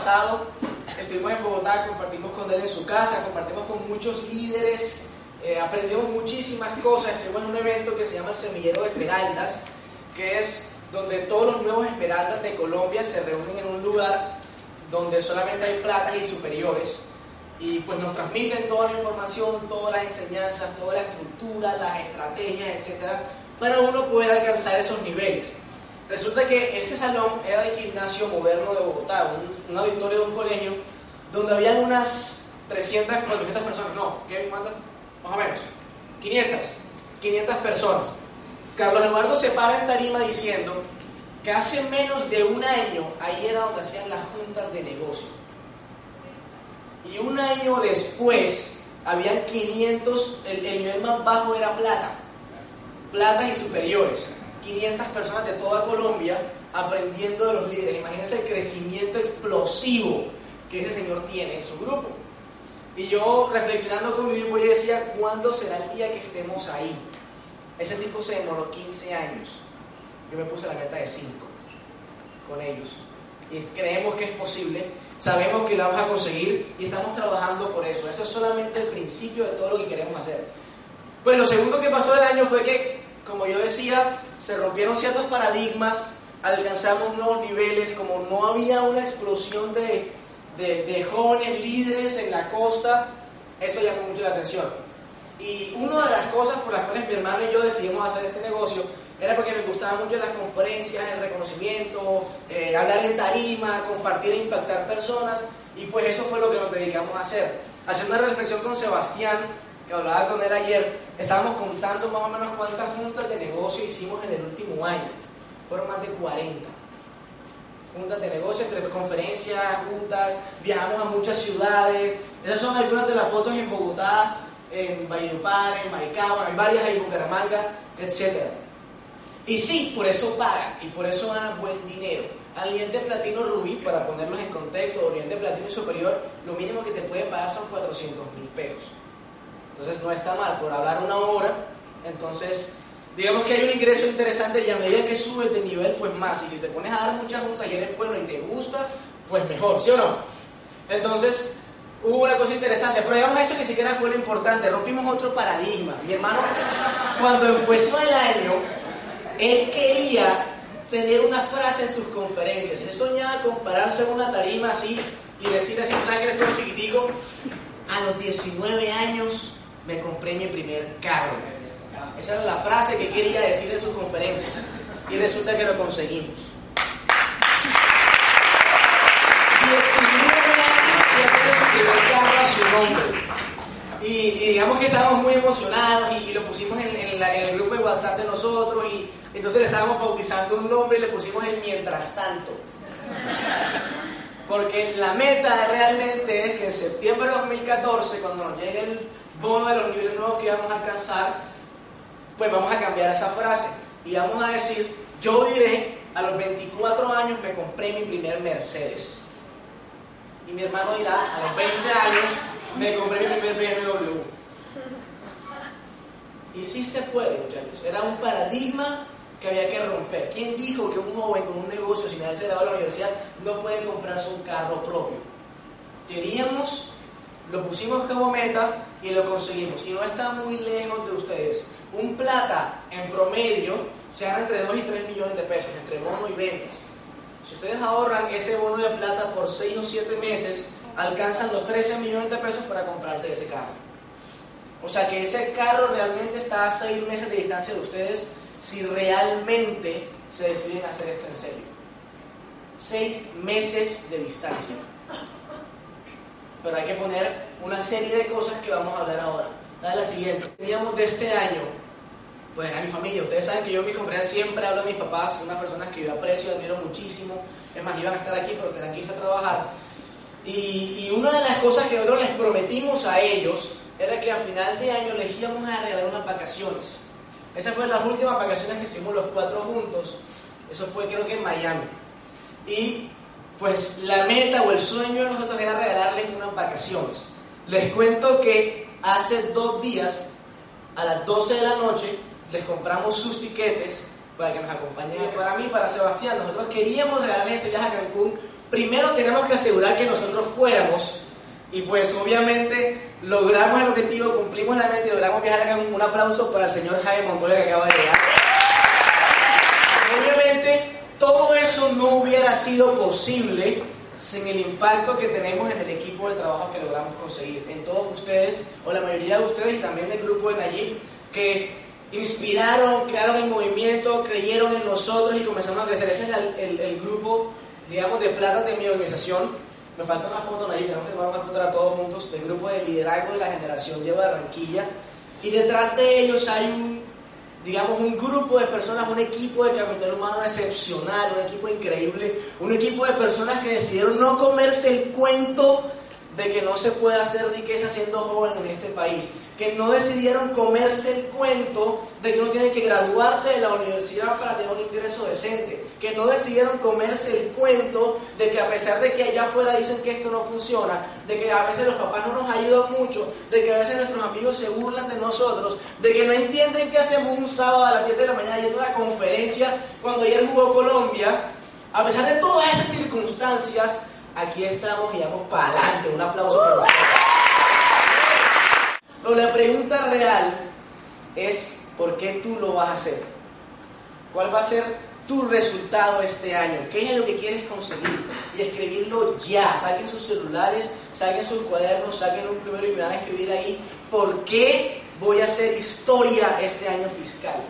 pasado. Estuvimos en Bogotá, compartimos con él en su casa, compartimos con muchos líderes, eh, aprendimos muchísimas cosas. Estuvimos en un evento que se llama el Semillero de Esmeraldas, que es donde todos los nuevos esmeraldas de Colombia se reúnen en un lugar donde solamente hay platas y superiores y pues nos transmiten toda la información, todas las enseñanzas, toda la estructura, las estrategias, etcétera, para uno poder alcanzar esos niveles. Resulta que ese salón era el gimnasio moderno de Bogotá, un, auditorio de un colegio, donde había unas 300, 400 personas, no, ¿qué? ¿Cuántas? Más o menos, 500, 500 personas. Carlos Eduardo se para en tarima diciendo que hace menos de un año ahí era donde hacían las juntas de negocio y un año después, habían 500, el, nivel más bajo era plata, plata y superiores. 500 personas de toda Colombia aprendiendo de los líderes. Imagínense el crecimiento explosivo que ese señor tiene en su grupo. Y yo reflexionando con mi grupo, yo decía, ¿cuándo será el día que estemos ahí? Ese tipo se demoró 15 años. Yo me puse la meta de 5 con ellos. Y creemos que es posible sabemos que lo vamos a conseguir y estamos trabajando por eso. Esto es solamente el principio de todo lo que queremos hacer. Pues lo segundo que pasó del año fue que, como yo decía, se rompieron ciertos paradigmas, alcanzamos nuevos niveles, como no había una explosión de, de, jóvenes líderes en la costa, eso llamó mucho la atención. Y una de las cosas por las cuales mi hermano y yo decidimos hacer este negocio era porque me gustaban mucho las conferencias, el reconocimiento, eh, hablar en tarima, compartir e impactar personas, y pues eso fue lo que nos dedicamos a hacer. Haciendo una reflexión con Sebastián, que hablaba con él ayer, estábamos contando más o menos cuántas juntas de negocio hicimos en el último año. Fueron más de 40 juntas de negocio, entre conferencias, juntas, viajamos a muchas ciudades. Esas son algunas de las fotos en Bogotá, en Valledupar, en Maicao, hay varias en Bucaramanga, etcétera. Y sí, por eso pagan y por eso ganan buen dinero. Al nivel de platino rubí, para ponerlos en contexto, o nivel de platino superior, lo mínimo que te pueden pagar son 400 mil pesos. Entonces no está mal por hablar una hora. Entonces, digamos que hay un ingreso interesante y a medida que subes de nivel, pues más. Y si te pones a dar muchas juntas y eres bueno y te gusta, pues mejor, ¿sí o no? Entonces, hubo una cosa interesante, pero digamos eso ni siquiera fue lo importante, rompimos otro paradigma. Mi hermano, cuando empezó el año, él quería tener una frase en sus conferencias. Él soñaba con pararse en una tarima así y decir así, ¿sabes que eres chiquitico? A los 19 años me compré mi primer carro. Esa era la frase que quería decir en sus conferencias. Y resulta que lo conseguimos. 19 años y ya tiene su primer carro a su nombre. Y, digamos que estábamos muy emocionados y, lo pusimos en, el grupo de WhatsApp de nosotros y entonces le estábamos bautizando un nombre y le pusimos el mientras tanto. Porque la meta realmente es que en septiembre de 2014, cuando nos llegue el bono de los niveles nuevos que vamos a alcanzar, pues vamos a cambiar esa frase y vamos a decir, yo diré, a los 24 años me compré mi primer Mercedes. Y mi hermano dirá, a los 20 años me compré mi primer BMW. Y sí se puede, muchachos. Era un paradigma que había que romper. ¿Quién dijo que un joven con un negocio sin haberse dado a la universidad no puede comprarse un carro propio? Queríamos, lo pusimos como meta y lo conseguimos. Y no está muy lejos de ustedes. Un plata en promedio se gana entre 2 y 3 millones de pesos, entre bono y ventas. Si ustedes ahorran ese bono de plata por 6 o 7 meses, alcanzan los 13 millones de pesos para comprarse ese carro. O sea que ese carro realmente está a 6 meses de distancia de ustedes si realmente se deciden hacer esto en serio. 6 meses de distancia. Pero hay que poner una serie de cosas que vamos a hablar ahora. Dale la siguiente. Teníamos de este año, pues era mi familia. Ustedes saben que yo en mi conferencia siempre hablo de mis papás, unas personas que yo aprecio y admiro muchísimo. Es más, iban a estar aquí, pero tenían que irse a trabajar. Y, una de las cosas que nosotros les prometimos a ellos era que a final de año les íbamos a regalar unas vacaciones. Esas fueron las últimas vacaciones que estuvimos los cuatro juntos. Eso fue creo que en Miami. Y pues la meta o el sueño de nosotros era regalarles unas vacaciones. Les cuento que hace dos días, a las 12 de la noche, les compramos sus tiquetes para que nos acompañen. Para mí, para Sebastián, nosotros queríamos regalarles ese viaje a Cancún. Primero tenemos que asegurar que nosotros fuéramos y pues obviamente logramos el objetivo, cumplimos la meta y logramos viajar a Cancún. Un aplauso para el señor Jaime Montoya que acaba de llegar. Obviamente todo eso no sido posible sin el impacto que tenemos en el equipo de trabajo que logramos conseguir, en todos ustedes, o la mayoría de ustedes y también del grupo de Nayib, que inspiraron, crearon el movimiento, creyeron en nosotros y comenzamos a crecer. Ese es el, el, grupo, digamos, de plata de mi organización. Me falta una foto, Nayib, tenemos que tomar una foto a todos juntos, del grupo de liderazgo de la generación Lleva Barranquilla. Y detrás de ellos hay un digamos, un grupo de personas, un equipo de capital humano excepcional, un equipo increíble, un equipo de personas que decidieron no comerse el cuento de que no se puede hacer riqueza siendo joven en este país, que no decidieron comerse el cuento de que uno tiene que graduarse de la universidad para tener un ingreso decente, que no decidieron comerse el cuento de que a pesar de que allá afuera dicen que esto no funciona, de que a veces los papás no nos ayudan mucho, de que a veces nuestros amigos se burlan de nosotros, de que no entienden qué hacemos un sábado a las 10 de la mañana yendo a una conferencia cuando ayer jugó Colombia, a pesar de todas esas circunstancias, aquí estamos y vamos para adelante. Un aplauso para Pero la pregunta real es, ¿por qué tú lo vas a hacer? ¿Cuál va a ser tu resultado este año? ¿Qué es lo que quieres conseguir? Y escribirlo ya. Saquen sus celulares, saquen sus cuadernos, saquen un primero y me van a escribir ahí, ¿por qué voy a hacer historia este año fiscal?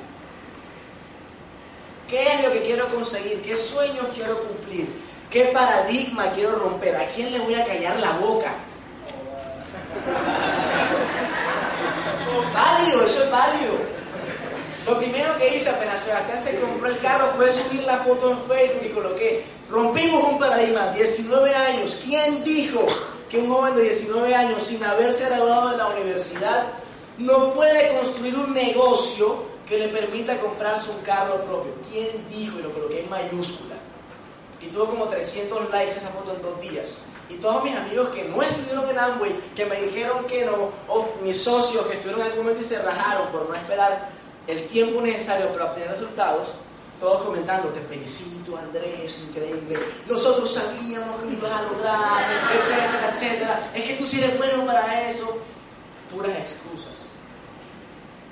¿Qué es lo que quiero conseguir? ¿Qué sueños quiero cumplir? ¿Qué paradigma quiero romper? ¿A quién le voy a callar la boca? Válido, eso es válido. Lo primero que hice apenas Sebastián se compró el carro fue subir la foto en Facebook y coloqué, rompimos un paradigma, 19 años. ¿Quién dijo que un joven de 19 años sin haberse graduado de la universidad no puede construir un negocio que le permita comprarse un carro propio? ¿Quién dijo? Y lo coloqué en mayúscula y tuvo como 300 likes esa foto en dos días. Y todos mis amigos que no estuvieron en Amway, que me dijeron que no, o mis socios que estuvieron en algún momento y se rajaron por no esperar el tiempo necesario para obtener resultados, todos comentando, te felicito Andrés, increíble, nosotros sabíamos que lo ibas a lograr, etcétera, etcétera, es que tú sí eres bueno para eso. Puras excusas,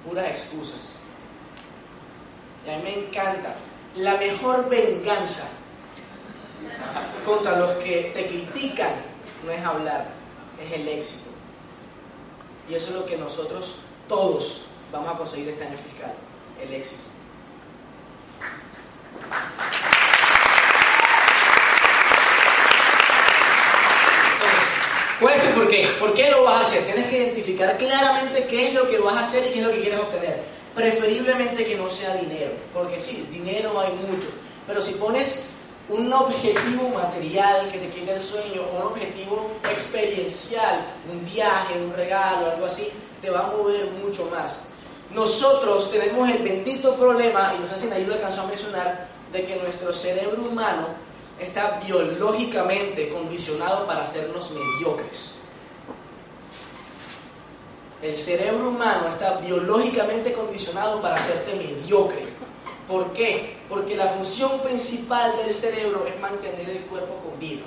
puras excusas. Y a mí me encanta, la mejor venganza contra los que te critican no es hablar, es el éxito. Y eso es lo que nosotros todos vamos a conseguir este año fiscal, el éxito. ¿Cuál es tu por qué? ¿Por qué lo vas a hacer? Tienes que identificar claramente qué es lo que vas a hacer y qué es lo que quieres obtener. Preferiblemente que no sea dinero, porque sí, dinero hay mucho, pero si pones un objetivo material que te quite el sueño o un objetivo experiencial, un viaje, un regalo, algo así, te va a mover mucho más. Nosotros tenemos el bendito problema, y no sé si Nayib lo alcanzó a mencionar, de que nuestro cerebro humano está biológicamente condicionado para hacernos mediocres. El cerebro humano está biológicamente condicionado para hacerte mediocre. ¿Por qué? Porque la función principal del cerebro es mantener el cuerpo con vida.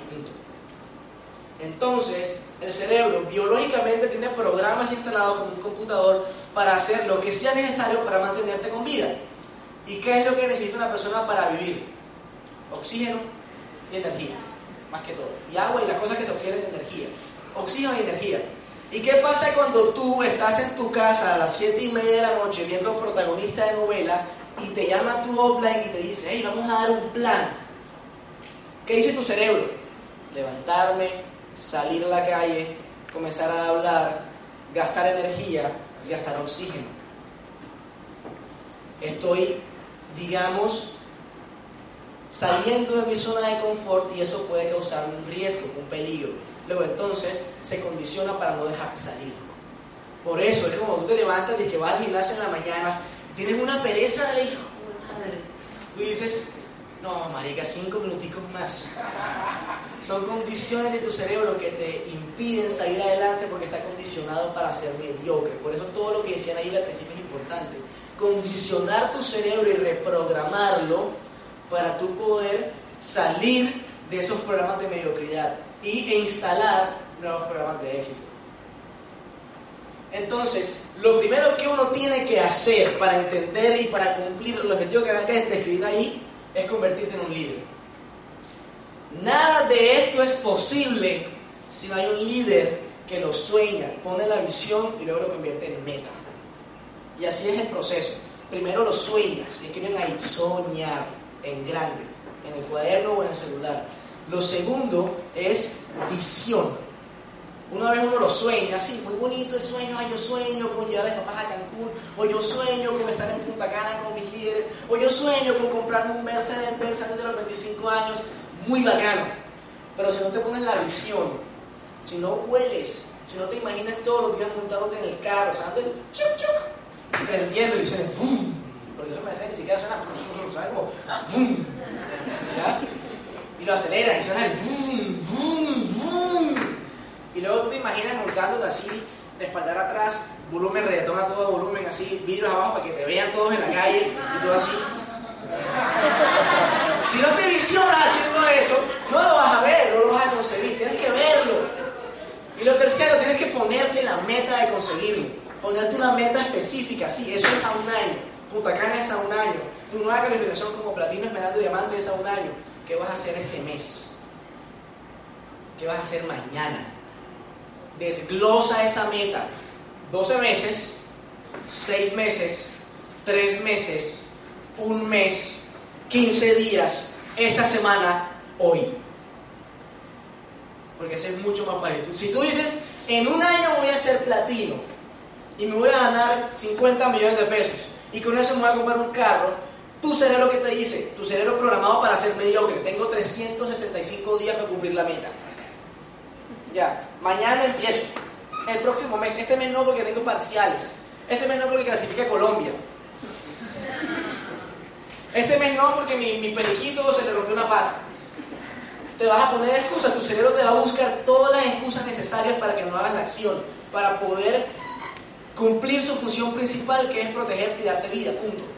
Entonces, el cerebro biológicamente tiene programas instalados como un computador para hacer lo que sea necesario para mantenerte con vida. ¿Y qué es lo que necesita una persona para vivir? Oxígeno y energía, más que todo. Y agua y las cosas que se obtienen de energía. Oxígeno y energía. ¿Y qué pasa cuando tú estás en tu casa a las 7 y media de la noche viendo protagonista de novela y te llama tu offline y te dice, hey, vamos a dar un plan. ¿Qué dice tu cerebro? Levantarme, salir a la calle, comenzar a hablar, gastar energía gastar oxígeno. Estoy, digamos, saliendo de mi zona de confort y eso puede causar un riesgo, un peligro. Luego entonces se condiciona para no dejar salir. Por eso es como tú te levantas y que vas al gimnasio en la mañana tienes una pereza de hijo de madre. Tú dices, no, marica, cinco minuticos más. Son condiciones de tu cerebro que te impiden salir adelante porque está condicionado para ser mediocre. Por eso todo lo que decían ahí al principio es importante. Condicionar tu cerebro y reprogramarlo para tú poder salir de esos programas de mediocridad y, e instalar nuevos programas de éxito. Entonces, lo primero que uno tiene que hacer para entender y para cumplir el objetivo que acabas de describir ahí es convertirte en un líder. Nada de esto es posible si no hay un líder que lo sueña, pone la visión y luego lo convierte en meta. Y así es el proceso. Primero lo sueñas, escriben ahí, soñar en grande, en el cuaderno o en el celular. Lo segundo es visión. Una vez uno lo sueña, así, muy bonito el sueño, ay, yo sueño con llevar a mis papás a Cancún, o yo sueño con estar en Punta Cana con mis líderes, o yo sueño con comprarme un Mercedes Benz de los 25 años, muy bacano. Pero si no te pones la visión, si no hueles, si no te imaginas todos los días montándote en el carro, o el chuc chuc, prendiendo y suena ¡fum! Porque eso me hace ni siquiera suena, ¿sabes? Como ¡fum! ¿Ya? Y lo aceleras y suena el ¡fum! ¡fum! ¡fum! Y luego tú te imaginas montándote así, espaldar atrás, volumen reggaetón a todo volumen, así, vidrios abajo para que te vean todos en la calle y todo así. Si no te visionas haciendo eso, no lo vas a ver, no lo vas a conseguir, tienes que verlo. Y lo tercero, tienes que ponerte la meta de conseguirlo. Ponerte una meta específica, sí, eso es a un año. Punta Cana es a un año. Tu nueva calificación como platino, esmeralda y diamante es a un año. ¿Qué vas a hacer este mes? ¿Qué vas a hacer mañana? Desglosa esa meta. 12 meses, 6 meses, 3 meses, un mes, 15 días, esta semana, hoy. Porque es mucho más fácil. Si tú dices, en un año voy a ser platino y me voy a ganar 50 millones de pesos y con eso me voy a comprar un carro, tu cerebro que te dice, tu cerebro programado para ser mediocre, tengo 365 días para cumplir la meta. Ya, mañana empiezo. El próximo mes. Este mes no porque tengo parciales. Este mes no porque clasifica Colombia. Este mes no porque mi, mi periquito se le rompió una pata. Te vas a poner excusas. Tu cerebro te va a buscar todas las excusas necesarias para que no hagas la acción. Para poder cumplir su función principal que es protegerte y darte vida. Punto.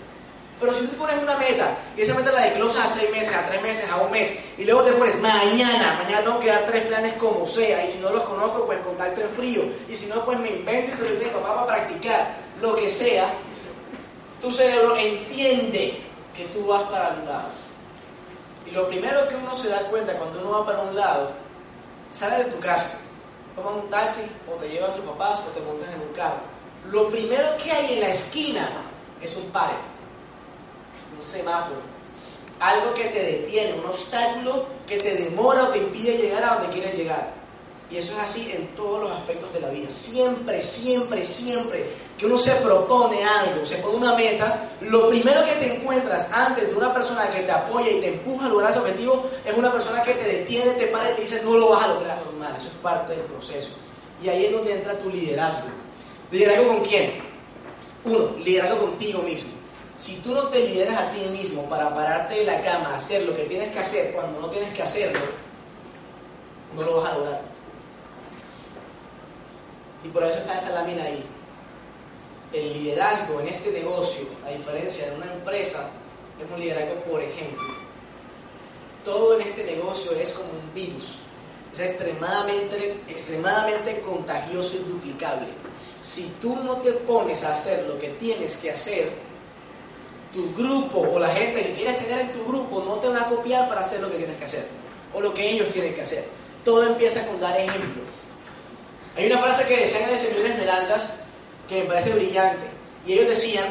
Pero si tú te pones una meta y esa meta la desglosas a seis meses, a tres meses, a un mes, y luego te pones mañana, mañana tengo que dar tres planes como sea, y si no los conozco, pues contacto en frío, y si no, pues me invento y se lo papá para practicar, lo que sea, tu cerebro entiende que tú vas para un lado. Y lo primero que uno se da cuenta cuando uno va para un lado, sale de tu casa, toma un taxi, o te llevan tus papás, o te montas en un carro. Lo primero que hay en la esquina es un pare un semáforo, algo que te detiene, un obstáculo que te demora o te impide llegar a donde quieres llegar. Y eso es así en todos los aspectos de la vida. Siempre, siempre, siempre que uno se propone algo, se pone una meta, lo primero que te encuentras antes de una persona que te apoya y te empuja a lograr ese objetivo es una persona que te detiene, te para y te dice no lo vas a lograr normal. Eso es parte del proceso. Y ahí es donde entra tu liderazgo. ¿Liderazgo con quién? Uno, liderazgo contigo mismo. Si tú no te lideras a ti mismo para pararte de la cama, hacer lo que tienes que hacer cuando no tienes que hacerlo, no lo vas a lograr. Y por eso está esa lámina ahí. El liderazgo en este negocio, a diferencia de una empresa, es un liderazgo por ejemplo. Todo en este negocio es como un virus. Es extremadamente, extremadamente contagioso y duplicable. Si tú no te pones a hacer lo que tienes que hacer, tu grupo o la gente que quieres tener en tu grupo no te va a copiar para hacer lo que tienes que hacer o lo que ellos tienen que hacer. Todo empieza con dar ejemplo. Hay una frase que decían en el señor Esmeraldas que me parece brillante y ellos decían,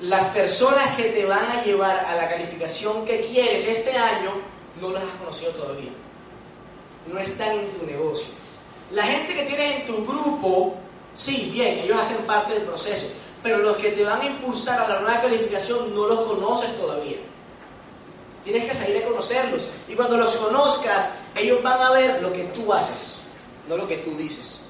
las personas que te van a llevar a la calificación que quieres este año no las has conocido todavía. No están en tu negocio. La gente que tienes en tu grupo, sí, bien, ellos hacen parte del proceso, pero los que te van a impulsar a la nueva calificación no los conoces todavía. Tienes que salir a conocerlos. Y cuando los conozcas, ellos van a ver lo que tú haces, no lo que tú dices.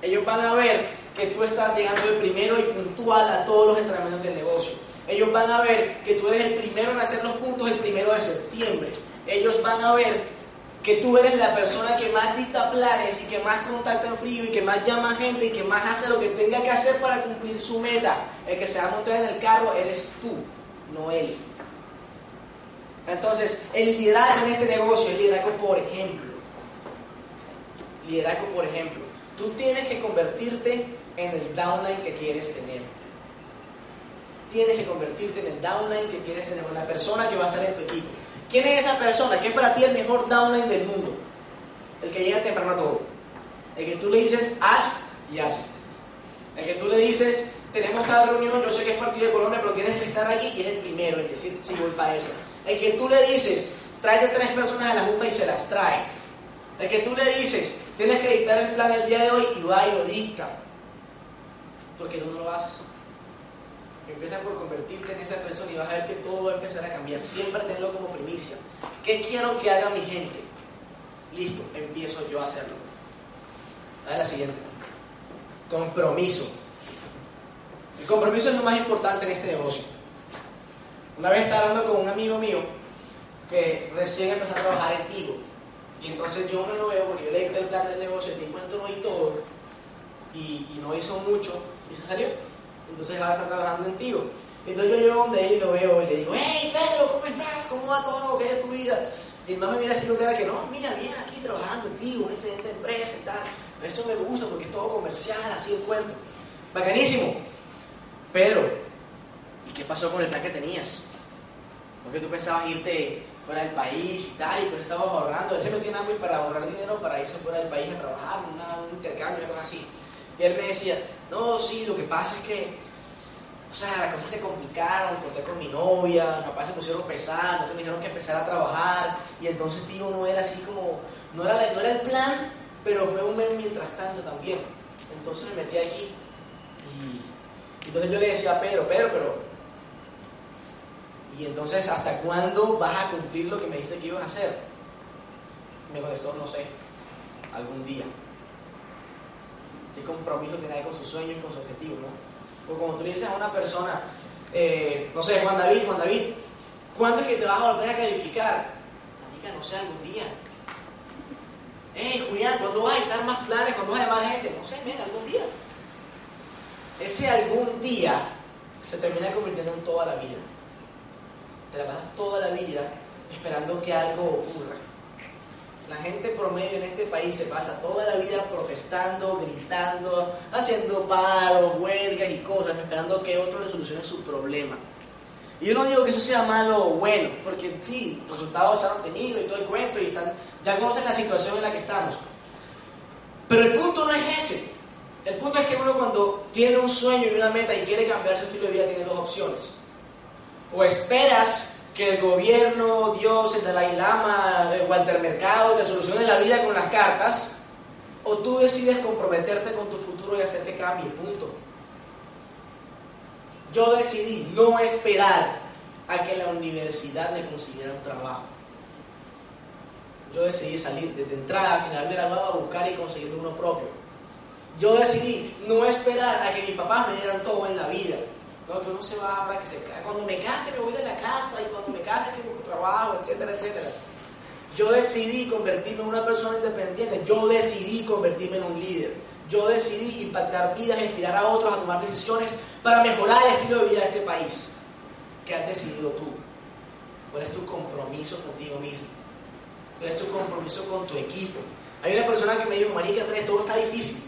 Ellos van a ver que tú estás llegando de primero y puntual a todos los entrenamientos del negocio. Ellos van a ver que tú eres el primero en hacer los puntos el primero de septiembre. Ellos van a ver que tú eres la persona que más dicta planes y que más contacta en frío y que más llama a gente y que más hace lo que tenga que hacer para cumplir su meta. El que se va a montar en el carro eres tú, no él. Entonces, el liderazgo en este negocio es liderazgo por ejemplo. Liderazgo por ejemplo. Tú tienes que convertirte en el downline que quieres tener. Tienes que convertirte en el downline que quieres tener, la persona que va a estar en tu equipo. ¿Quién es esa persona? ¿Qué es para ti el mejor downline del mundo? El que llega temprano a todo. El que tú le dices, haz y hace. El que tú le dices, tenemos cada reunión, yo sé que es partido de Colombia, pero tienes que estar aquí y es el primero en decir, sí, voy para eso. El que tú le dices, tráete tres personas a la junta y se las trae. El que tú le dices, tienes que dictar el plan del día de hoy y va y lo dicta. Porque tú no lo haces. Empieza por convertirte en esa persona y vas a ver que todo va a empezar a cambiar. Siempre tenlo como primicia. ¿Qué quiero que haga mi gente? Listo, empiezo yo a hacerlo. A la siguiente. Compromiso. El compromiso es lo más importante en este negocio. Una vez estaba hablando con un amigo mío que recién empezó a trabajar en Tigo. Y entonces yo no lo veo porque yo le dicté el plan del negocio, el tipo entró y todo. Y, y no hizo mucho y se salió. Entonces ahora está trabajando en Tigo. Entonces yo llego donde él y lo veo y le digo, hey Pedro, ¿cómo estás? ¿Cómo va todo? ¿Qué es tu vida? Y el mamá me mira con cara que no, mira, viene aquí trabajando en Tigo, una excelente empresa y tal. Esto me gusta porque es todo comercial, así el cuento. Bacanísimo. Pedro, ¿y qué pasó con el plan que tenías? Porque tú pensabas irte fuera del país y tal, y pues estabas ahorrando. Él se metió en hambre para ahorrar dinero para irse fuera del país a trabajar, un intercambio, una cosa así. Y él me decía, no, sí, lo que pasa es que, o sea, las cosas se complicaron, conté con mi novia, papás se pusieron pesados, me dijeron que empezar a trabajar, y entonces tío no era así como, no era, no era el plan, pero fue un mes mientras tanto también. Entonces me metí aquí, y entonces yo le decía a Pedro, pero, y entonces, ¿hasta cuándo vas a cumplir lo que me dijiste que ibas a hacer? Me contestó, no sé, algún día qué compromiso tiene con sus sueños con sus objetivos, ¿no? Porque como tú le dices a una persona, eh, no sé, Juan David, Juan David, ¿cuándo es que te vas a volver a calificar? Marica, no sé, algún día. Eh, Julián, ¿cuándo vas a estar más planes? ¿Cuándo vas a llamar gente? No sé, ven, algún día. Ese algún día se termina convirtiendo en toda la vida. Te la pasas toda la vida esperando que algo ocurra. La gente promedio en este país se pasa toda la vida protestando, gritando, haciendo paros, huelgas y cosas, esperando que otro le solucione su problema. Y yo no digo que eso sea malo o bueno, porque sí, resultados se han obtenido y todo el cuento y están, ya conocen la situación en la que estamos. Pero el punto no es ese. El punto es que uno cuando tiene un sueño y una meta y quiere cambiar su estilo de vida tiene dos opciones. O esperas que el gobierno, Dios, el Dalai Lama, Walter Mercado te solucione la vida con las cartas, o tú decides comprometerte con tu futuro y hacer que cambie, punto. Yo decidí no esperar a que la universidad me consiguiera un trabajo. Yo decidí salir desde entrada, sin haberme graduado, a buscar y conseguir uno propio. Yo decidí no esperar a que mis papás me dieran todo en la vida no, que uno se va para que se Cuando me case me voy de la casa y cuando me case que busco trabajo, etcétera, etcétera. Yo decidí convertirme en una persona independiente. Yo decidí convertirme en un líder. Yo decidí impactar vidas, inspirar a otros a tomar decisiones para mejorar el estilo de vida de este país. ¿Qué has decidido tú? ¿Cuál es tu compromiso contigo mismo? ¿Cuál es tu compromiso con tu equipo? Hay una persona que me dijo, Marica Andrés, todo está difícil.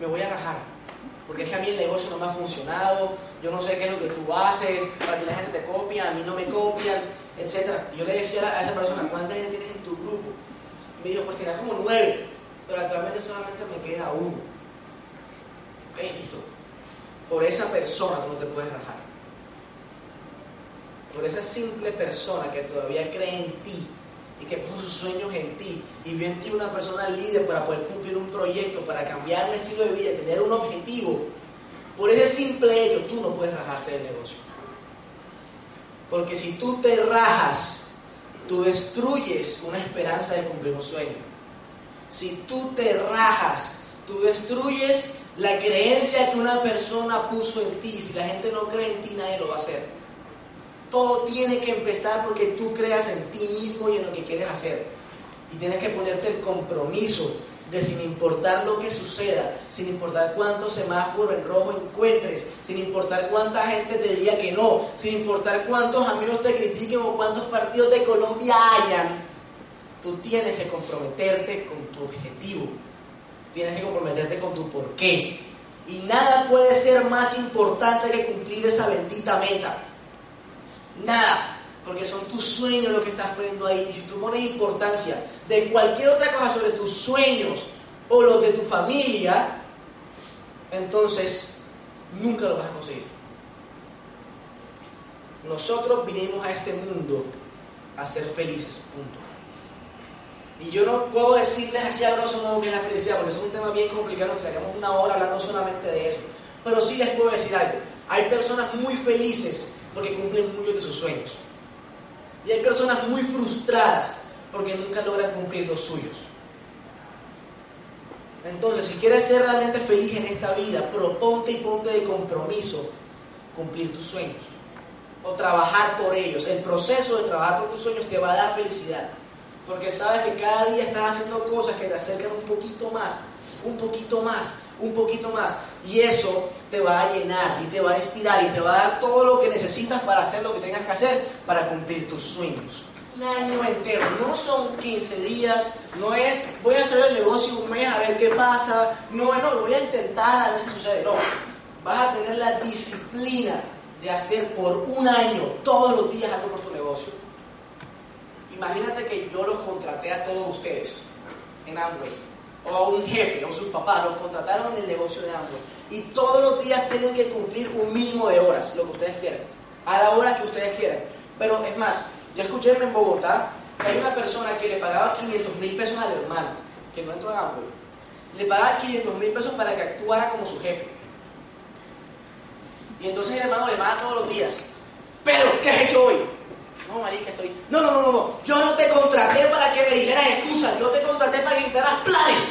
Me voy a rajar. Porque es que a mí el negocio no me ha funcionado, yo no sé qué es lo que tú haces, para que la gente te copia, a mí no me copian, etc. yo le decía a esa persona, ¿cuánta gente tienes en tu grupo? Y me dijo, pues tenía como nueve, pero actualmente solamente me queda uno. Ok, listo. Por esa persona tú no te puedes rajar. Por esa simple persona que todavía cree en ti y que puso sueños en ti y vio en ti una persona líder para poder cumplir un proyecto, para cambiar un estilo de vida, tener un objetivo, por ese simple hecho tú no puedes rajarte del negocio. Porque si tú te rajas, tú destruyes una esperanza de cumplir un sueño. Si tú te rajas, tú destruyes la creencia que una persona puso en ti. Si la gente no cree en ti, nadie lo va a hacer. Todo tiene que empezar porque tú creas en ti mismo y en lo que quieres hacer. Y tienes que ponerte el compromiso de sin importar lo que suceda, sin importar cuántos semáforos en rojo encuentres, sin importar cuánta gente te diga que no, sin importar cuántos amigos te critiquen o cuántos partidos de Colombia hayan, tú tienes que comprometerte con tu objetivo, tienes que comprometerte con tu porqué. Y nada puede ser más importante que cumplir esa bendita meta. Nada porque son tus sueños lo que estás poniendo ahí. Y si tú pones importancia de cualquier otra cosa sobre tus sueños o los de tu familia, entonces nunca lo vas a conseguir. Nosotros vinimos a este mundo a ser felices, punto. Y yo no puedo decirles así a grosso modo que es la felicidad, porque eso es un tema bien complicado, nos traeríamos una hora hablando solamente de eso. Pero sí les puedo decir algo. Hay personas muy felices porque cumplen muchos de sus sueños. Y hay personas muy frustradas porque nunca logran cumplir los suyos. Entonces, si quieres ser realmente feliz en esta vida, proponte y ponte de compromiso cumplir tus sueños o trabajar por ellos. El proceso de trabajar por tus sueños te va a dar felicidad, porque sabes que cada día estás haciendo cosas que te acercan un poquito más, un poquito más, un poquito más. Y eso te va a llenar y te va a inspirar y te va a dar todo lo que necesitas para hacer lo que tengas que hacer para cumplir tus sueños. Un año entero, no son 15 días, no es voy a hacer el negocio un mes a ver qué pasa, no, no, lo voy a intentar a ver si sucede, no. Vas a tener la disciplina de hacer por un año, todos los días algo por tu negocio. Imagínate que yo los contraté a todos ustedes en Amway o a un jefe o sus papás, los contrataron en el negocio de ambos. Y todos los días tienen que cumplir un mínimo de horas, lo que ustedes quieran, a la hora que ustedes quieran. Pero es más, yo escuché en Bogotá que hay una persona que le pagaba 500 mil pesos al hermano, que no entró en Amway. Le pagaba 500 mil pesos para que actuara como su jefe. Y entonces el hermano le paga todos los días. Pero, ¿qué has hecho hoy? No, marica, estoy... No, no, no, no. Yo no te contraté para que me dijeras excusas. Yo te contraté para que dictaras planes.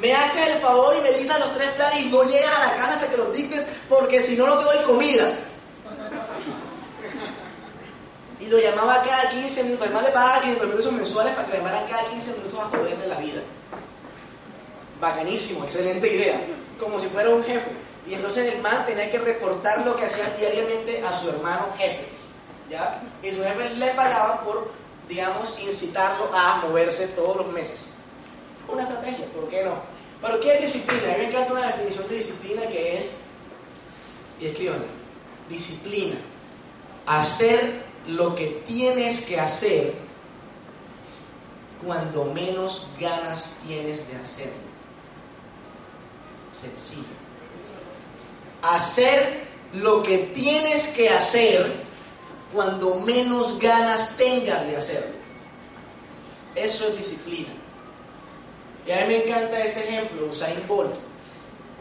Me haces el favor y me dictas los tres planes y no llegas a la casa hasta que los dictes porque si no, no te doy comida. Y lo llamaba cada 15 minutos. Además le pagaba 500 mil pesos mensuales para que le llamaran cada 15 minutos a joderle la vida. Bacanísimo, excelente idea. Como si fuera un jefe. Y entonces el man tenía que reportar lo que hacía diariamente a su hermano jefe. ¿Ya? Y su jefe le pagaba por, digamos, incitarlo a moverse todos los meses. Una estrategia, ¿por qué no? Pero ¿qué es disciplina? A mí me encanta una definición de disciplina que es, y escríbanla, disciplina, hacer lo que tienes que hacer cuando menos ganas tienes de hacerlo. Sencillo. Hacer lo que tienes que hacer cuando menos ganas tengas de hacerlo. Eso es disciplina. Y a mí me encanta ese ejemplo, Usain Bolt,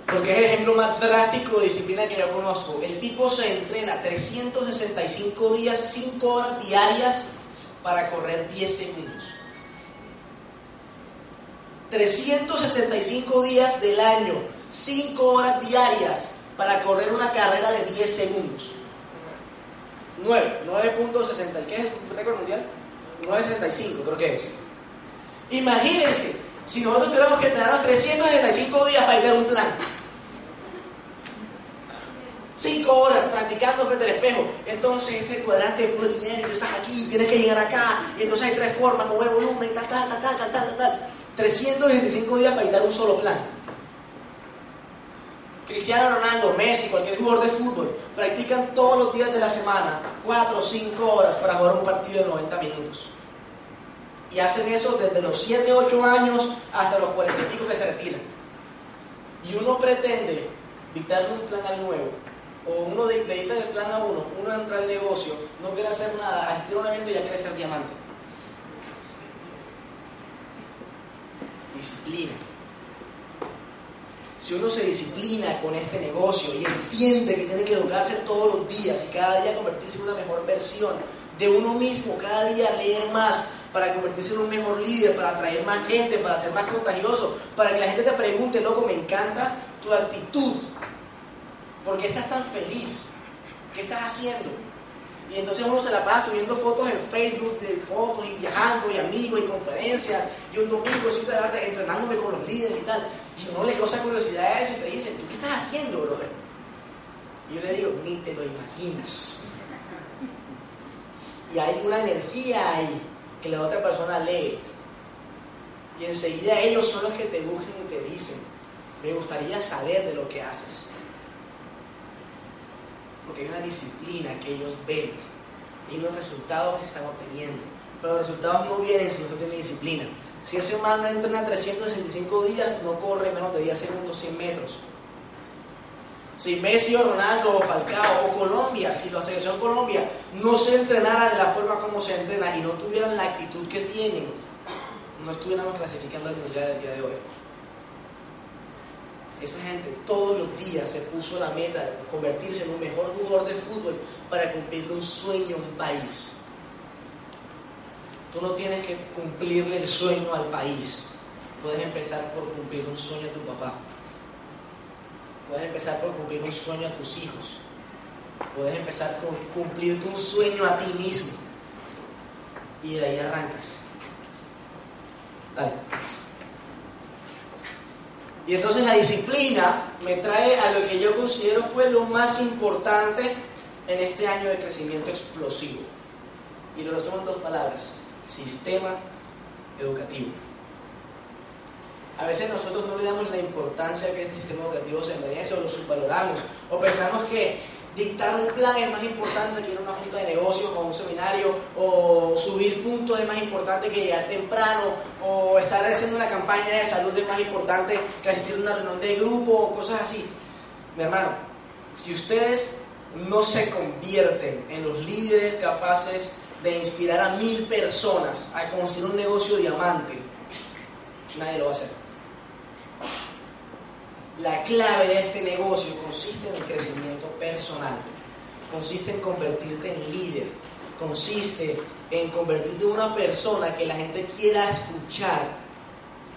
porque es el ejemplo más drástico de disciplina que yo conozco. El tipo se entrena 365 días, 5 horas diarias para correr 10 segundos. 365 días del año, 5 horas diarias para correr una carrera de 10 segundos. 9, 9.60. ¿Qué es el récord mundial? 9.65 creo que es. Imagínense, si nosotros tuviéramos que tener 365 días para ir a un plan. 5 horas practicando frente al espejo. Entonces este cuadrante de dinero y tú estás aquí, tienes que llegar acá. Y entonces hay tres formas, mover volumen, tal, tal, tal, tal, tal, tal, tal. 365 días para a un solo plan. Cristiano Ronaldo, Messi, cualquier jugador de fútbol, practican todos los días de la semana, 4 o 5 horas para jugar un partido de 90 minutos. Y hacen eso desde los 7, 8 años hasta los 40 y pico que se retiran. Y uno pretende dictarle un plan al nuevo, o uno le dicta el plan a uno, uno entra al negocio, no quiere hacer nada, asistir un evento y ya quiere ser diamante. Disciplina si uno se disciplina con este negocio y entiende que tiene que educarse todos los días y cada día convertirse en una mejor versión de uno mismo, cada día leer más para convertirse en un mejor líder, para atraer más gente, para ser más contagioso, para que la gente te pregunte, loco, me encanta tu actitud. ¿Por qué estás tan feliz? ¿Qué estás haciendo? Y entonces uno se la pasa subiendo fotos en Facebook de fotos y viajando y amigos y conferencias. Y un domingo te entrenándome con los líderes y tal. Y uno le causa curiosidad a eso y te dicen, ¿tú qué estás haciendo, brother? Y yo le digo, ni te lo imaginas. Y hay una energía ahí que la otra persona lee. Y enseguida ellos son los que te buscan y te dicen, me gustaría saber de lo que haces. Porque hay una disciplina que ellos ven y unos resultados que están obteniendo. Pero los resultados no vienen si no tiene disciplina. Si ese humano entrena 365 días, no corre menos de 10 segundos 100 metros. Si Messi o Ronaldo o Falcao o Colombia, si la selección Colombia no se entrenara de la forma como se entrena y no tuvieran la actitud que tienen, no estuviéramos clasificando al mundial el día de hoy. Esa gente todos los días se puso la meta de convertirse en un mejor jugador de fútbol para cumplir un sueño un país. Tú no tienes que cumplirle el sueño al país. Puedes empezar por cumplir un sueño a tu papá. Puedes empezar por cumplir un sueño a tus hijos. Puedes empezar por cumplirte un sueño a ti mismo. Y de ahí arrancas. Dale. Y entonces la disciplina me trae a lo que yo considero fue lo más importante en este año de crecimiento explosivo. Y lo hacemos en dos palabras, sistema educativo. A veces nosotros no le damos la importancia que este sistema educativo se merece o lo subvaloramos o pensamos que dictar un plan es más importante que ir a una junta de negocios o un seminario, o subir puntos es más importante que llegar temprano, o estar haciendo una campaña de salud es más importante que asistir a una reunión de grupo, o cosas así. Mi hermano, si ustedes no se convierten en los líderes capaces de inspirar a mil personas a construir un negocio diamante, nadie lo va a hacer. La clave de este negocio consiste en el crecimiento personal, consiste en convertirte en líder, consiste en convertirte en una persona que la gente quiera escuchar,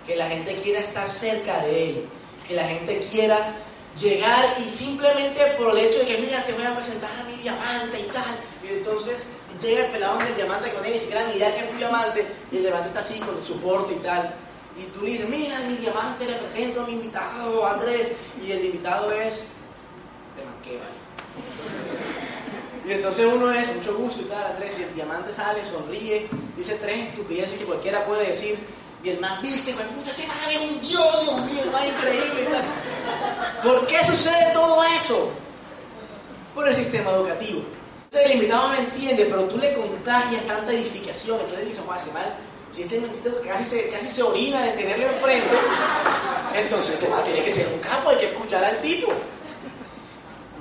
que la gente quiera estar cerca de él, que la gente quiera llegar y simplemente por el hecho de que, mira, te voy a presentar a mi diamante y tal, y entonces llega el pelado del diamante que no tiene ni siquiera ni que es un diamante, y el diamante está así con el soporte y tal, y tú le dices, mira, mi diamante le presento a mi invitado, Andrés. Y el invitado es, te manqué, vale. Y entonces uno es, mucho gusto y tal, Andrés, y el diamante sale, sonríe, dice tres estupideces que cualquiera puede decir. El más viste, pues puta, ese man es un dios, Dios mío, es más increíble. ¿Por qué sucede todo eso? Por el sistema educativo. Entonces el no entiende, pero tú le contagias tanta edificación. Entonces dice, Juan, ese mal si este mentito casi se, casi se orina de tenerlo enfrente, entonces este va tiene que ser un capo, hay que escuchar al tipo.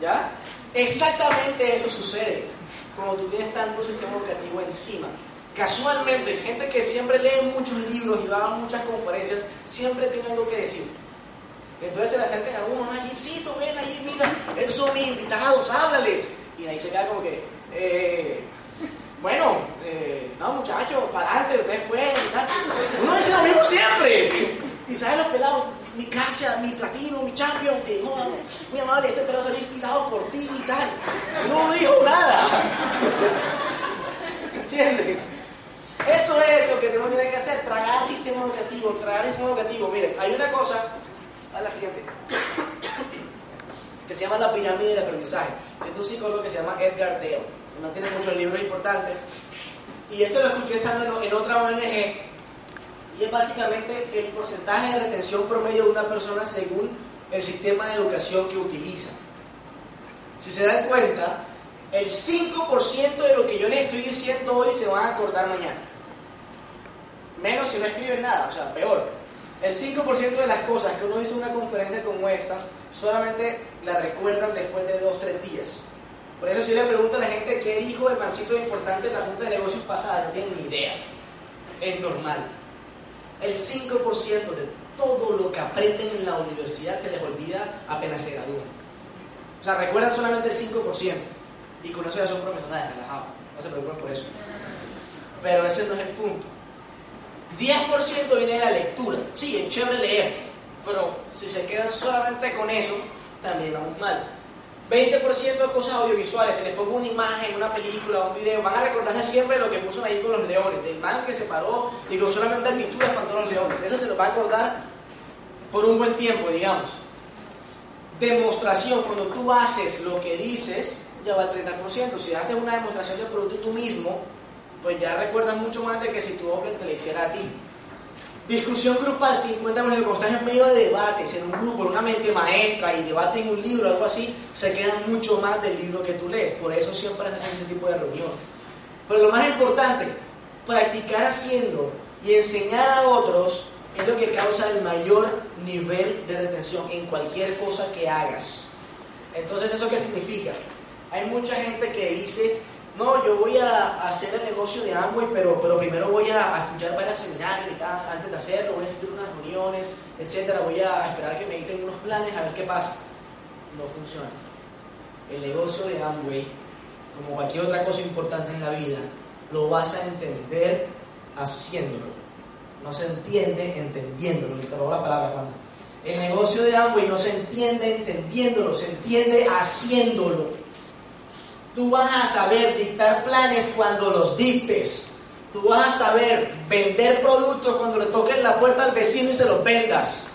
¿Ya? Exactamente eso sucede como tú tienes tanto sistema educativo encima. Casualmente, gente que siempre lee muchos libros y va a muchas conferencias, siempre tiene algo que decir. Entonces se le acercan a uno, Nayibcito, ven allí, mira, esos son mis invitados, háblales. Y ahí se queda como que, eh, bueno, eh, no muchachos, para adelante, ustedes pueden. Uno dice lo mismo siempre. Y saben los pelados, mi gracias, mi platino, mi champion, que no, muy amable, este pelado salió inspirado por ti y tal. Y no dijo nada. ¿Entiendes? Eso es lo que tenemos que hacer, tragar sistema educativo, tragar el sistema educativo. Miren, hay una cosa, a la siguiente, que se llama la pirámide de aprendizaje, que es un psicólogo que se llama Edgar Dale tiene muchos libros importantes. Y esto lo escuché estando en otra ONG. Y es básicamente el porcentaje de retención promedio de una persona según el sistema de educación que utiliza. Si se dan cuenta, el 5% de lo que yo les estoy diciendo hoy se van a acordar mañana. Menos si no escriben nada, o sea, peor. El 5% de las cosas que uno dice en una conferencia como esta, solamente la recuerdan después de 2-3 días. Por eso si le pregunto a la gente qué dijo el mancito importante en la Junta de Negocios pasada, no tienen ni idea. Es normal. El 5% de todo lo que aprenden en la universidad se les olvida apenas se gradúan. O sea, recuerdan solamente el 5%. Y con eso ya son profesionales, relajados. No se preocupen por eso. Pero ese no es el punto. 10% viene de la lectura. Sí, es chévere leer. Pero si se quedan solamente con eso, también vamos mal. 20% cosas audiovisuales, si les pongo una imagen, una película, un video, van a recordarse siempre lo que puso ahí con los leones, del man que se paró y con solamente actitud espantó a los leones. Eso se lo va a acordar por un buen tiempo, digamos. Demostración, cuando tú haces lo que dices, ya va al 30%. Si haces una demostración del producto tú mismo, pues ya recuerdas mucho más de que si tu hombre te la hiciera a ti. Discusión grupal, 50 minutos, cuando estás en medio de debates, en un grupo, en una mente maestra y debate en un libro, algo así, se queda mucho más del libro que tú lees. Por eso siempre haces ese tipo de reuniones. Pero lo más importante, practicar haciendo y enseñar a otros es lo que causa el mayor nivel de retención en cualquier cosa que hagas. Entonces, ¿eso qué significa? Hay mucha gente que dice, no, yo voy a hacer el negocio de Amway, pero, pero primero voy a, escuchar varios seminarios antes de hacerlo, voy a asistir unas reuniones, etcétera, voy a esperar que me editen unos planes a ver qué pasa. No funciona. El negocio de Amway, como cualquier otra cosa importante en la vida, lo vas a entender haciéndolo. No se entiende entendiéndolo. Te robo la palabra, Juan. El negocio de Amway no se entiende entendiéndolo, se entiende haciéndolo. Tú vas a saber dictar planes cuando los dictes. Tú vas a saber vender productos cuando le toques la puerta al vecino y se los vendas.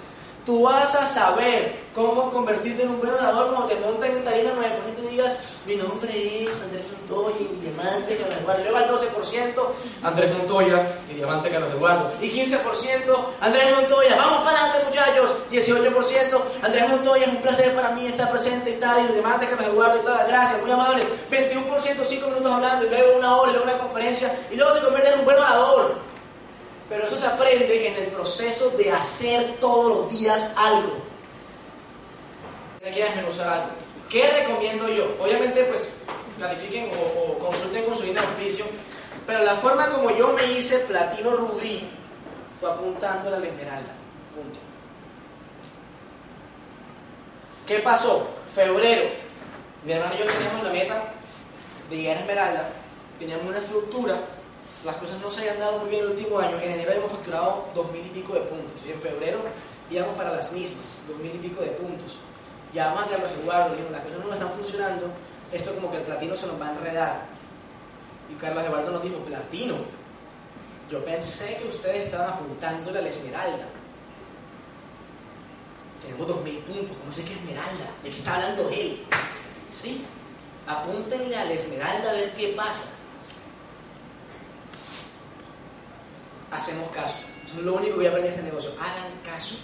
Tú vas a saber cómo convertirte en un buen orador cuando te monten en tarima nueva y tú digas, mi nombre es Andrés Montoya, mi diamante Carlos Eduardo. Luego al 12%, Andrés Montoya, mi diamante Carlos Eduardo. Y 15%, Andrés Montoya, vamos para adelante muchachos. 18%, Andrés Montoya, es un placer para mí estar presente y tal, y mi diamante Carlos Eduardo y gracias, muy amable. 21%, 5 minutos hablando, y luego una hora, y luego una conferencia, y luego te conviertes en un buen orador. Pero eso se aprende en el proceso de hacer todos los días algo. Quieres usar algo. ¿Qué recomiendo yo? Obviamente, pues, califiquen o, consulten con su línea de auspicio, pero la forma como yo me hice platino rubí fue apuntando la esmeralda. Punto. ¿Qué pasó? Febrero. Mi hermano y yo teníamos la meta de llegar a esmeralda, teníamos una estructura las cosas no se hayan dado muy bien el último año, en enero habíamos facturado dos mil y pico de puntos, y en febrero íbamos para las mismas, dos mil y pico de puntos. Llamamos a Carlos Eduardo, dijimos, las cosas no están funcionando, esto como que el platino se nos va a enredar. Y Carlos Eduardo nos dijo, platino, yo pensé que ustedes estaban apuntándole a la esmeralda. Tenemos dos mil puntos, ¿cómo sé que esmeralda? ¿De qué está hablando él? Sí, apúntenle a la esmeralda a ver qué pasa. hacemos caso. Eso es lo único que voy a aprender en este negocio. Hagan caso.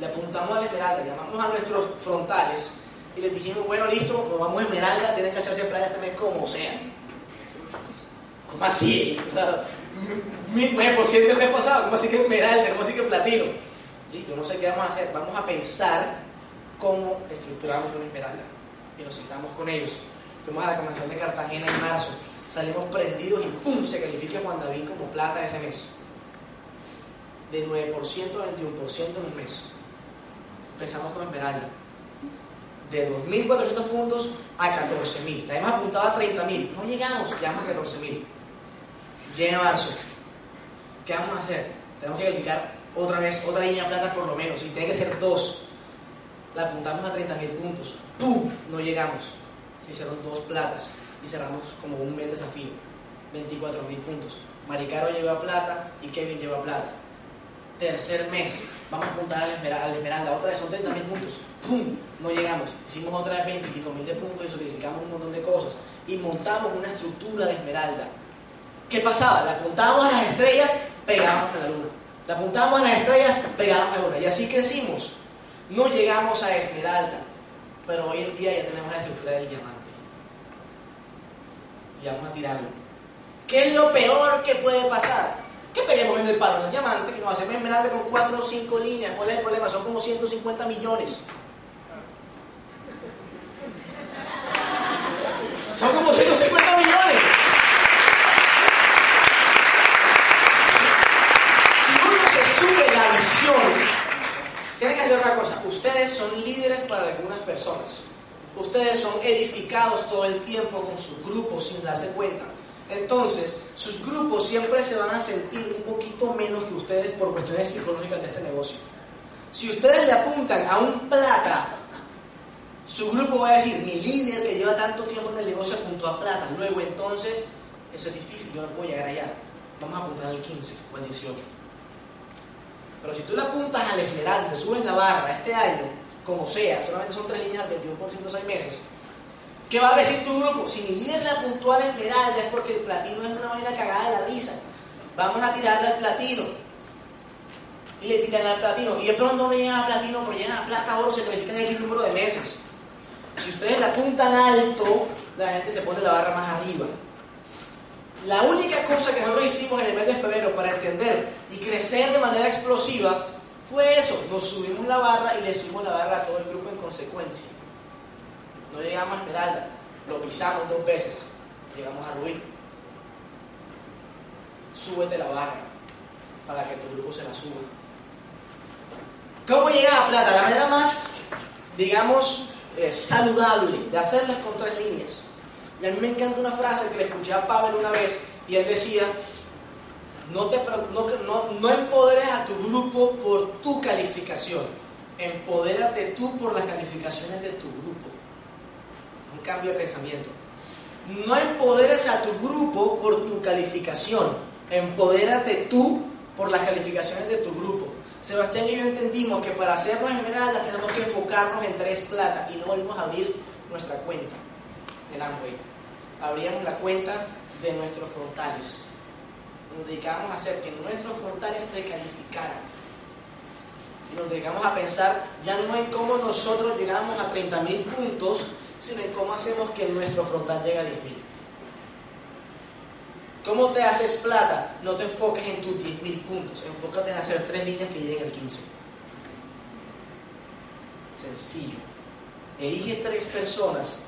Le apuntamos a la esmeralda, llamamos a nuestros frontales y les dijimos, bueno, listo, nos vamos a esmeralda, tienen que hacerse playa este mes como sea. ¿Cómo así? O sea, mi 9% el mes pasado, ¿cómo así que esmeralda? ¿Cómo así que platino? Sí, yo no sé qué vamos a hacer, vamos a pensar cómo estructuramos una esmeralda. Y nos sentamos con ellos. Fuimos a la convención de Cartagena en marzo salimos prendidos y ¡pum! se califica Juan David como plata ese mes. De 9% a 21% en un mes. Empezamos con Esmeralda. De 2.400 puntos a 14.000. La hemos apuntado a 30.000. No llegamos, llegamos a 14.000. Llega marzo. ¿Qué vamos a hacer? Tenemos que calificar otra vez, otra línea plata por lo menos. Y tiene que ser dos. La apuntamos a 30.000 puntos. ¡Pum! No llegamos. Se hicieron dos platas y cerramos como un mes desafío. 24 mil puntos. Maricaro lleva plata y Kevin lleva plata. Tercer mes, vamos a apuntar al Esmeralda, Esmeralda. otra vez son 30 mil puntos. ¡Pum! No llegamos. Hicimos otra vez 20 y pico mil de puntos y solidificamos un montón de cosas. Y montamos una estructura de Esmeralda. ¿Qué pasaba? La apuntábamos a las estrellas, pegábamos a la luna. La apuntábamos a las estrellas, pegábamos a la luna. Y así crecimos. No llegamos a Esmeralda, pero hoy en día ya tenemos la estructura del diamante y vamos a tirarlo. ¿Qué es lo peor que puede pasar? Que peguemos en el palo los diamantes y nos hacemos esmeralda con 4 o 5 líneas. ¿Cuál es el problema? Son como 150 millones. Son como 150 millones. Si uno se sube la visión, tienen que hacer una cosa. Ustedes son líderes para algunas personas. Ustedes son edificados todo el tiempo con sus grupos sin darse cuenta. Entonces, sus grupos siempre se van a sentir un poquito menos que ustedes por cuestiones psicológicas de este negocio. Si ustedes le apuntan a un plata, Su grupo va a decir, mi líder que lleva tanto tiempo en el negocio apuntó a plata. Luego entonces, eso es difícil, yo no puedo llegar allá. Vamos a apuntar al 15 o al 18. Pero si tú le apuntas al esmeralda, subes la barra este año, como sea, solamente son tres líneas al 21% seis meses, ¿qué va a decir tu grupo? Si mi líder le apuntó al esmeralda es porque el platino es una manera cagada de la risa. Vamos a tirarle al platino. Y le tiran al platino. Y de pronto no llegan a platino, pero llegan a plata, oro, se califican el número de mesas. Si ustedes la apuntan alto, la gente se pone la barra más arriba. La única cosa que nosotros hicimos en el mes de febrero para entender y crecer de manera explosiva fue eso. Nos subimos la barra y le subimos la barra a todo el grupo en consecuencia. No llegamos a Esmeralda, lo pisamos dos veces, llegamos a Rubí. Súbete la barra para que tu grupo se la suba. ¿Cómo llegar a plata? La manera más, digamos, eh, saludable de hacerlas con tres líneas. Y a mí me encanta una frase que le escuché a Pavel una vez y él decía, no, te, no, empoderes a tu grupo por tu calificación, empodérate tú por las calificaciones de tu grupo. Un cambio de pensamiento. No empoderes a tu grupo por tu calificación, empodérate tú por las calificaciones de tu grupo. Sebastián y yo entendimos que para hacernos esmeraldas tenemos que enfocarnos en tres plata y no volvimos a abrir nuestra cuenta en Amway. Abríamos la cuenta de nuestros frontales. Nos dedicamos a hacer que nuestros frontales se calificaran. Nos dedicamos a pensar ya no en cómo nosotros llegamos a 30.000 puntos, sino en cómo hacemos que nuestro frontal llegue a 10.000. ¿Cómo te haces plata? No te enfoques en tus 10.000 puntos, enfócate en hacer tres líneas que lleguen al 15. Sencillo. Elige tres personas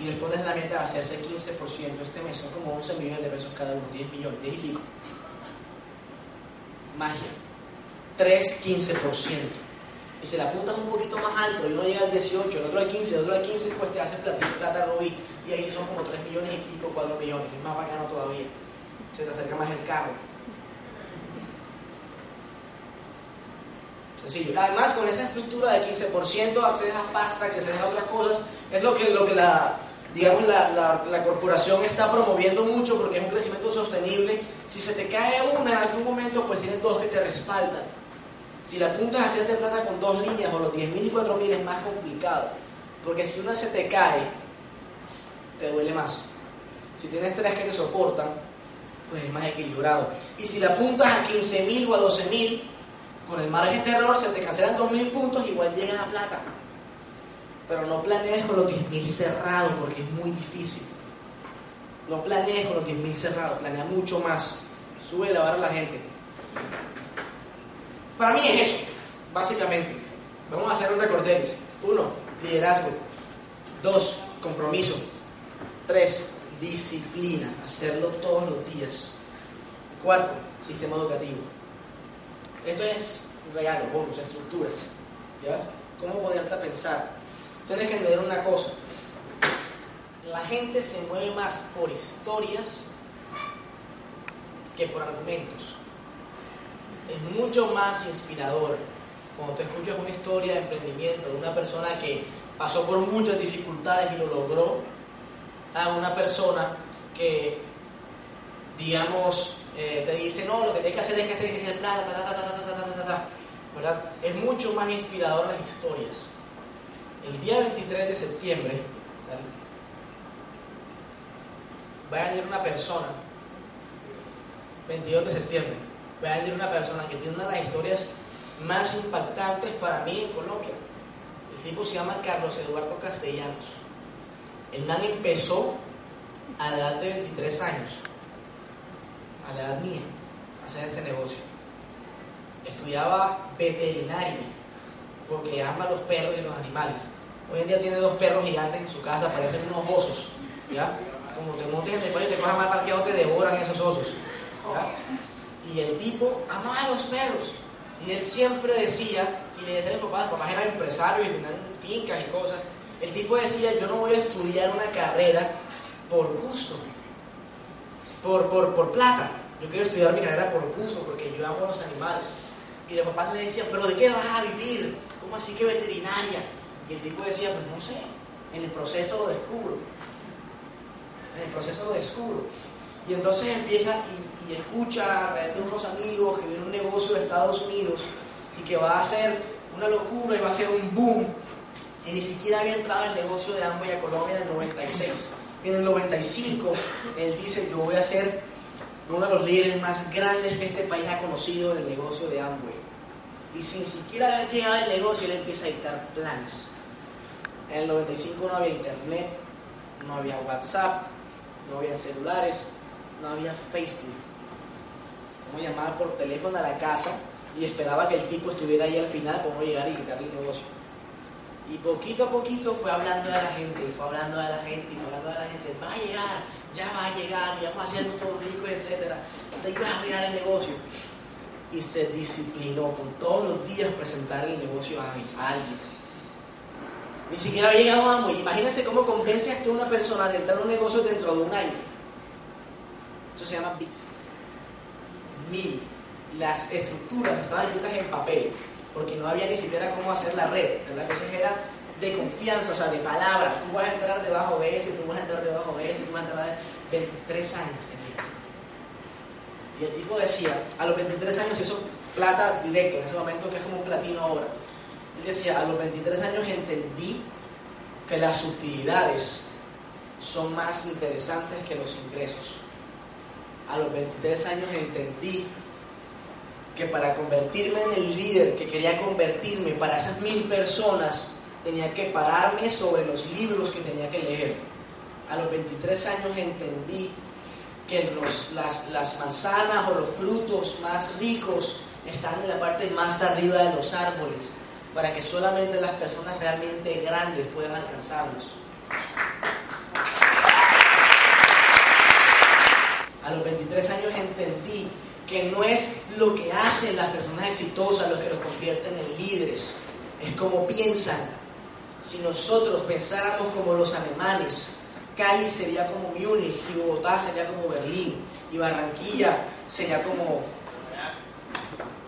y les pones la meta de hacerse 15% este mes. Son como 11 millones de pesos cada uno, 10 millones, 10 y pico. Magia. 3, 15%. Y si la apuntas un poquito más alto y uno llega al 18, el otro al 15, el otro al 15, pues te haces plata, plata rubí. Y ahí son como 3 millones y pico, 4 millones. Es más bacano todavía se te acerca más el carro. Sencillo. Además, con esa estructura de 15%, accedes a fast track, accedes a otras cosas. Es lo que, lo que la, digamos, la, la, corporación está promoviendo mucho porque es un crecimiento sostenible. Si se te cae una en algún momento, pues tienes dos que te respaldan. Si la apuntas a hacerte plata con dos líneas o los 10.000 y 4.000 es más complicado. Porque si una se te cae, te duele más. Si tienes tres que te soportan, pues es más equilibrado. Y si la apuntas a 15.000 o a 12.000, con el margen de error se te cancelan 2.000 puntos, igual llegan a plata. Pero no planees con los 10.000 cerrados porque es muy difícil. No planees con los 10.000 cerrados, planea mucho más. Sube la barra a la gente. Para mí es eso, básicamente. Vamos a hacer un recorderis. Uno, liderazgo. Dos, compromiso. Tres, disciplina, hacerlo todos los días. Cuarto, sistema educativo. Esto es regalo, bonus, estructuras. ¿Ya? ¿Cómo ponerte a pensar? Tienes que entender una cosa. La gente se mueve más por historias que por argumentos. Es mucho más inspirador cuando te escuchas una historia de emprendimiento de una persona que pasó por muchas dificultades y lo logró a una persona que, digamos, eh, te dice, no, lo que tienes que hacer es que hacer, es plata, ta, ta, ta, ta, ¿verdad? Es mucho más inspirador las historias. El día 23 de septiembre va a venir una persona, 22 de septiembre, va a venir una persona que tiene una de las historias más impactantes para mí en Colombia. El tipo se llama Carlos Eduardo Castellanos. El man empezó a la edad de 23 años, a la edad mía, a hacer este negocio. Estudiaba veterinaria, porque ama los perros y los animales. Hoy en día tiene dos perros gigantes en su casa, parecen unos osos. ¿ya? Como te montes en el cuello y te cojas mal parqueado, te devoran esos osos. Y el tipo amaba a los perros. Y él siempre decía, y le decía a mi papá, los papás eran empresarios y tenían fincas y cosas, el tipo decía, yo no voy a estudiar una carrera por gusto, por, por, por plata. Yo quiero estudiar mi carrera por gusto, porque yo amo a los animales. Y los papás le decían, pero ¿de qué vas a vivir? ¿Cómo así que veterinaria? Y el tipo decía, pues no sé, En el proceso lo descubro. En el proceso lo descubro. Y entonces empieza y, escucha a través de unos amigos que viene un negocio de Estados Unidos y que va a ser una locura y va a ser un boom. Y ni siquiera había entrado en el negocio de Amway a Colombia en el 96. Y en el 95 él dice, yo voy a ser uno de los líderes más grandes que este país ha conocido en el negocio de Amway. Y sin siquiera haber llegado al negocio, él empieza a dictar planes. En el 95 no había internet, no había WhatsApp, no había celulares, no había Facebook. Uno llamaba por teléfono a la casa y esperaba que el tipo estuviera ahí al final para llegar y quitarle el negocio. Y poquito a poquito fue hablando a la gente, y fue hablando a la gente, y fue hablando a la gente, va a llegar, ya va a llegar, y vamos a hacernos todos ricos, etc. Te ibas a mirar el negocio. Y se disciplinó con todos los días presentar el negocio a, alguien. Ni siquiera había llegado a Amway. Imagínense cómo convences a una persona de entrar a un negocio dentro de un año. Eso se llama BIS. Mil. Las estructuras estaban escritas en papel, porque no había ni siquiera cómo hacer la red. Entonces era de confianza, o sea, de palabras. Tú vas a entrar debajo de este, tú vas a entrar debajo de este, tú vas a entrar de 23 años Y el tipo decía, a los 23 años, eso plata directo en ese momento, que es como un platino ahora. Él decía, a los 23 años entendí que las utilidades son más interesantes que los ingresos. A los 23 años entendí que para convertirme en el líder que quería convertirme para esas mil personas, tenía que pararme sobre los libros que tenía que leer. A los 23 años entendí que los, las, las manzanas o los frutos más ricos están en la parte más arriba de los árboles, para que solamente las personas realmente grandes puedan alcanzarlos. A los 23 años entendí que no es lo que hacen las personas exitosas los que los convierten en líderes, es como piensan, si nosotros pensáramos como los alemanes, Cali sería como Múnich y Bogotá sería como Berlín y Barranquilla sería como,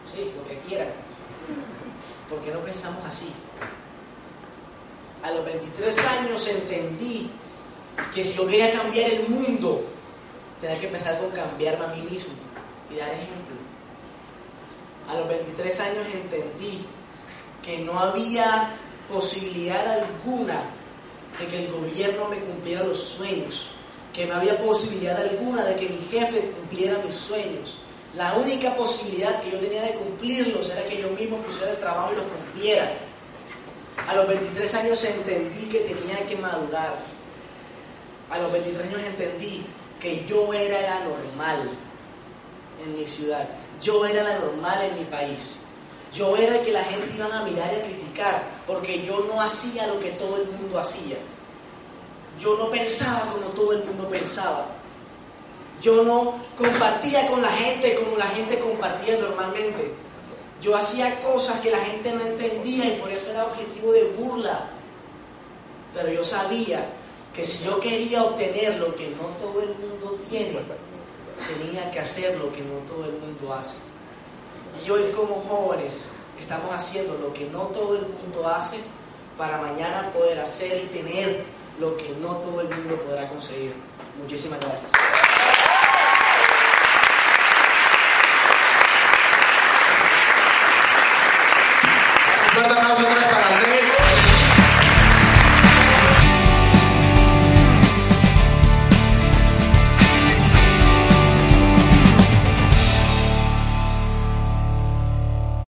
sí, lo que quieran. ¿Por qué no pensamos así? A los 23 años entendí que si yo quería cambiar el mundo, tenía que empezar con cambiarme a mí mismo y dar ejemplo. A los 23 años entendí que no había posibilidad alguna de que el gobierno me cumpliera los sueños, que no había posibilidad alguna de que mi jefe cumpliera mis sueños. La única posibilidad que yo tenía de cumplirlos era que yo mismo pusiera el trabajo y los cumpliera. A los 23 años entendí que tenía que madurar. A los 23 años entendí que yo era la normal en mi ciudad. Yo era la normal en mi país. Yo era el que la gente iba a mirar y a criticar, porque yo no hacía lo que todo el mundo hacía. Yo no pensaba como todo el mundo pensaba. Yo no compartía con la gente como la gente compartía normalmente. Yo hacía cosas que la gente no entendía y por eso era objetivo de burla. Pero yo sabía que si yo quería obtener lo que no todo el mundo tiene, tenía que hacer lo que no todo el mundo hace. Y hoy como jóvenes estamos haciendo lo que no todo el mundo hace para mañana poder hacer y tener lo que no todo el mundo podrá conseguir. Muchísimas gracias. Un fuerte aplauso para